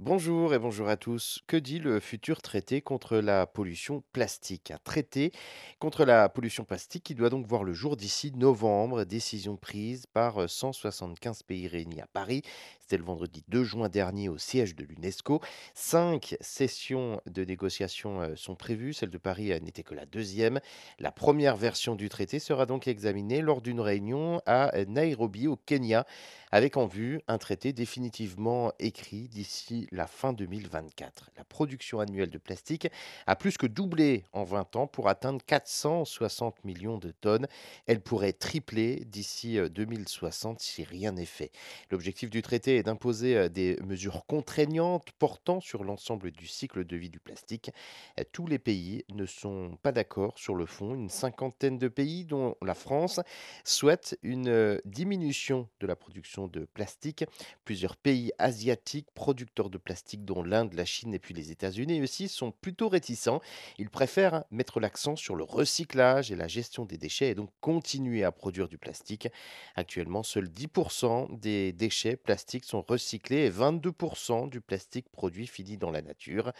Bonjour et bonjour à tous. Que dit le futur traité contre la pollution plastique? Un traité contre la pollution plastique qui doit donc voir le jour d'ici novembre. Décision prise par euh, 175 pays réunis à Paris. C'était le vendredi 2 juin dernier au siège de l'UNESCO. Cinq sessions de négociation euh, sont prévues. Celle de Paris euh, n'était que la deuxième. La première version du traité sera donc examinée lors d'une réunion à euh, Nairobi au Kenya avec en vue un traité définitivement écrit d'ici la fin 2024. La production annuelle de plastique a plus que doublé en 20 ans pour atteindre 460 millions de tonnes. Elle pourrait tripler d'ici euh, 2060 si rien n'est fait. L'objectif du traité est d'imposer euh, des mesures contraignantes portant sur l'ensemble du cycle de vie du plastique. Euh, Tous les pays ne sont pas d'accord sur le fond. Une cinquantaine de pays, dont la France, souhaitent une euh, diminution de la production de plastique. Plusieurs pays asiatiques producteurs de plastique, dont l'Inde, la Chine et puis les États-Unis aussi, sont plutôt réticents. Ils préfèrent mettre l'accent sur le recyclage et la gestion des déchets et donc continuer à produire du plastique. Actuellement, seuls 10% des déchets plastiques sont recyclés et 22% du plastique produit finit dans la nature.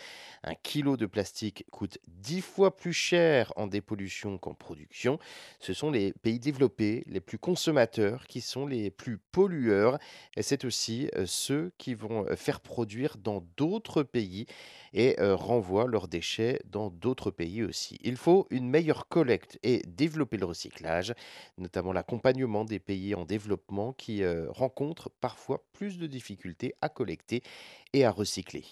Un kilo de plastique coûte 10 fois plus cher en dépollution qu'en production. Ce sont les pays développés, les plus consommateurs, qui sont les plus pollueurs. Et c'est aussi euh, ceux qui vont euh, faire produire dans d'autres pays et renvoient leurs déchets dans d'autres pays aussi. Il faut une meilleure collecte et développer le recyclage, notamment l'accompagnement des pays en développement qui rencontrent parfois plus de difficultés à collecter et à recycler.